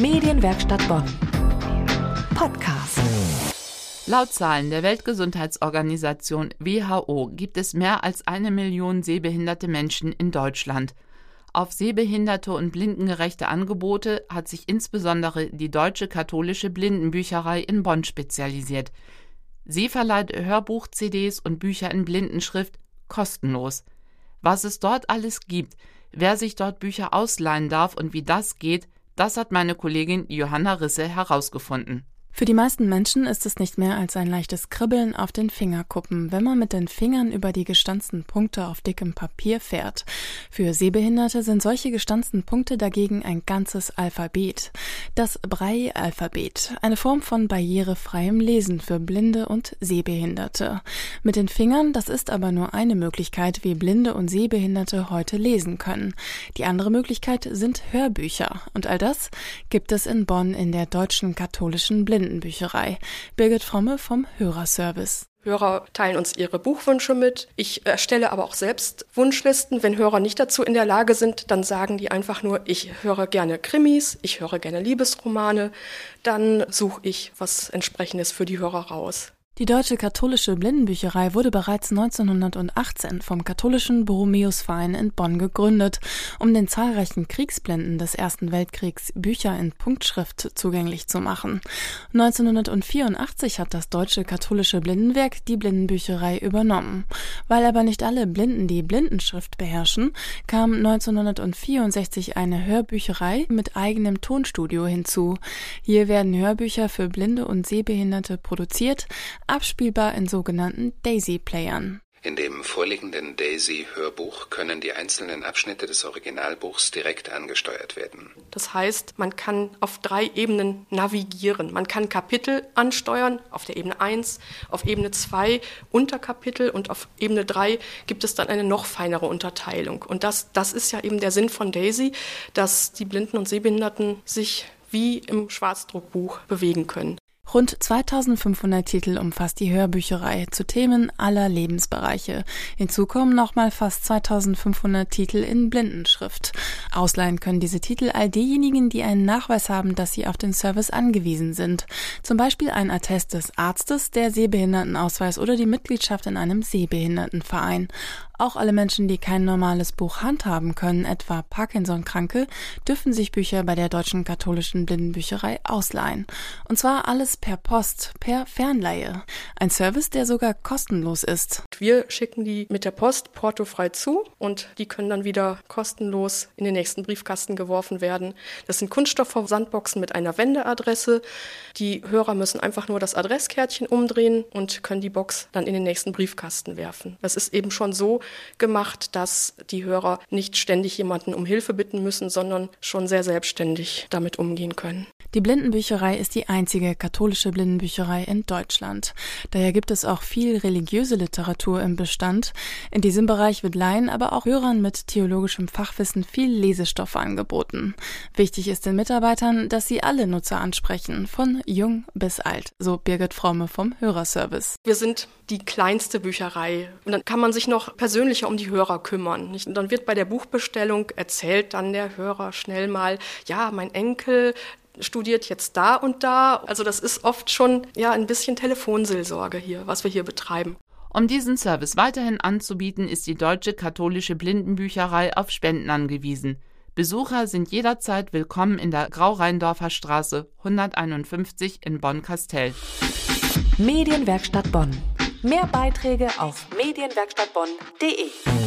Medienwerkstatt Bonn. Podcast. Laut Zahlen der Weltgesundheitsorganisation WHO gibt es mehr als eine Million sehbehinderte Menschen in Deutschland. Auf sehbehinderte und blindengerechte Angebote hat sich insbesondere die Deutsche Katholische Blindenbücherei in Bonn spezialisiert. Sie verleiht Hörbuch-CDs und Bücher in Blindenschrift kostenlos. Was es dort alles gibt, wer sich dort Bücher ausleihen darf und wie das geht, das hat meine Kollegin Johanna Risse herausgefunden. Für die meisten Menschen ist es nicht mehr als ein leichtes Kribbeln auf den Fingerkuppen, wenn man mit den Fingern über die gestanzten Punkte auf dickem Papier fährt. Für Sehbehinderte sind solche gestanzten Punkte dagegen ein ganzes Alphabet. Das Braille-Alphabet, eine Form von barrierefreiem Lesen für Blinde und Sehbehinderte. Mit den Fingern, das ist aber nur eine Möglichkeit, wie Blinde und Sehbehinderte heute lesen können. Die andere Möglichkeit sind Hörbücher. Und all das gibt es in Bonn in der Deutschen Katholischen Blinden Blindenbücherei. Birgit Fromme vom Hörerservice. Hörer teilen uns ihre Buchwünsche mit. Ich erstelle aber auch selbst Wunschlisten. Wenn Hörer nicht dazu in der Lage sind, dann sagen die einfach nur, ich höre gerne Krimis, ich höre gerne Liebesromane. Dann suche ich was entsprechendes für die Hörer raus. Die Deutsche Katholische Blindenbücherei wurde bereits 1918 vom katholischen Borromäusverein in Bonn gegründet, um den zahlreichen Kriegsblinden des Ersten Weltkriegs Bücher in Punktschrift zugänglich zu machen. 1984 hat das Deutsche Katholische Blindenwerk die Blindenbücherei übernommen. Weil aber nicht alle Blinden die Blindenschrift beherrschen, kam 1964 eine Hörbücherei mit eigenem Tonstudio hinzu. Hier werden Hörbücher für Blinde und Sehbehinderte produziert, abspielbar in sogenannten Daisy-Playern. In dem vorliegenden Daisy-Hörbuch können die einzelnen Abschnitte des Originalbuchs direkt angesteuert werden. Das heißt, man kann auf drei Ebenen navigieren. Man kann Kapitel ansteuern, auf der Ebene 1, auf Ebene 2 Unterkapitel und auf Ebene 3 gibt es dann eine noch feinere Unterteilung. Und das, das ist ja eben der Sinn von Daisy, dass die Blinden und Sehbehinderten sich wie im Schwarzdruckbuch bewegen können. Rund 2500 Titel umfasst die Hörbücherei zu Themen aller Lebensbereiche. Hinzu kommen nochmal fast 2500 Titel in Blindenschrift. Ausleihen können diese Titel all diejenigen, die einen Nachweis haben, dass sie auf den Service angewiesen sind. Zum Beispiel ein Attest des Arztes, der Sehbehindertenausweis oder die Mitgliedschaft in einem Sehbehindertenverein. Auch alle Menschen, die kein normales Buch handhaben können, etwa Parkinson-Kranke, dürfen sich Bücher bei der Deutschen Katholischen Blindenbücherei ausleihen. Und zwar alles per Post, per Fernleihe. Ein Service, der sogar kostenlos ist. Wir schicken die mit der Post portofrei zu und die können dann wieder kostenlos in den nächsten Briefkasten geworfen werden. Das sind Kunststoffversandboxen mit einer Wendeadresse. Die Hörer müssen einfach nur das Adresskärtchen umdrehen und können die Box dann in den nächsten Briefkasten werfen. Das ist eben schon so, gemacht, dass die Hörer nicht ständig jemanden um Hilfe bitten müssen, sondern schon sehr selbstständig damit umgehen können. Die Blindenbücherei ist die einzige katholische Blindenbücherei in Deutschland. Daher gibt es auch viel religiöse Literatur im Bestand. In diesem Bereich wird Laien, aber auch Hörern mit theologischem Fachwissen viel Lesestoff angeboten. Wichtig ist den Mitarbeitern, dass sie alle Nutzer ansprechen, von jung bis alt, so Birgit Fromme vom Hörerservice. Wir sind die kleinste Bücherei und dann kann man sich noch persönlicher um die Hörer kümmern. Und dann wird bei der Buchbestellung erzählt dann der Hörer schnell mal, ja, mein Enkel, studiert jetzt da und da. Also das ist oft schon ja ein bisschen Telefonseelsorge hier, was wir hier betreiben. Um diesen Service weiterhin anzubieten, ist die Deutsche Katholische Blindenbücherei auf Spenden angewiesen. Besucher sind jederzeit willkommen in der Grau-Rheindorfer Straße 151 in Bonn-Kastell. Medienwerkstatt Bonn. Mehr Beiträge auf medienwerkstattbonn.de.